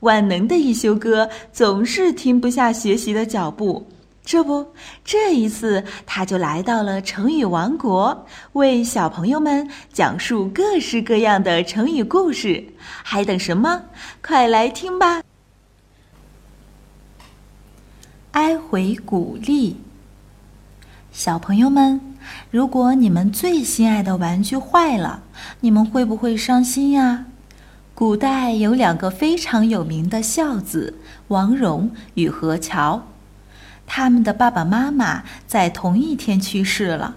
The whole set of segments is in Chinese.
万能的一休哥总是停不下学习的脚步。这不，这一次他就来到了成语王国，为小朋友们讲述各式各样的成语故事。还等什么？快来听吧！哀回古丽。小朋友们，如果你们最心爱的玩具坏了，你们会不会伤心呀？古代有两个非常有名的孝子，王戎与何乔。他们的爸爸妈妈在同一天去世了，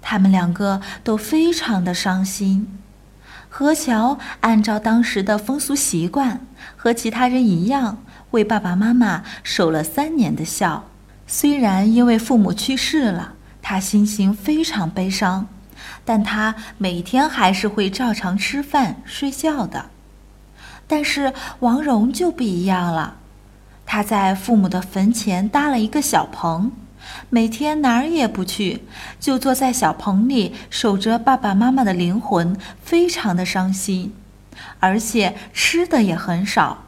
他们两个都非常的伤心。何乔按照当时的风俗习惯，和其他人一样，为爸爸妈妈守了三年的孝。虽然因为父母去世了，他心情非常悲伤，但他每天还是会照常吃饭、睡觉的。但是王蓉就不一样了。他在父母的坟前搭了一个小棚，每天哪儿也不去，就坐在小棚里守着爸爸妈妈的灵魂，非常的伤心，而且吃的也很少。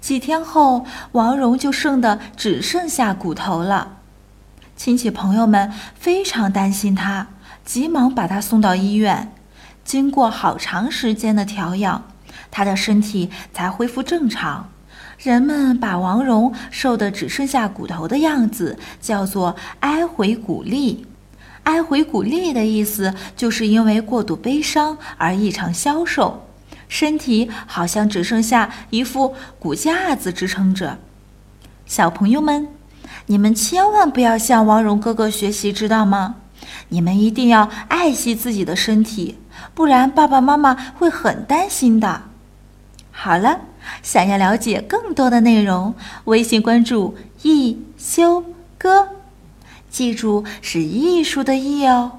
几天后，王蓉就剩的只剩下骨头了。亲戚朋友们非常担心他，急忙把他送到医院。经过好长时间的调养，他的身体才恢复正常。人们把王戎瘦得只剩下骨头的样子叫做“哀回骨立”，“哀回骨立”的意思就是因为过度悲伤而异常消瘦，身体好像只剩下一副骨架子支撑着。小朋友们，你们千万不要向王戎哥哥学习，知道吗？你们一定要爱惜自己的身体，不然爸爸妈妈会很担心的。好了。想要了解更多的内容，微信关注“一休哥”，记住是艺术的“艺”哦。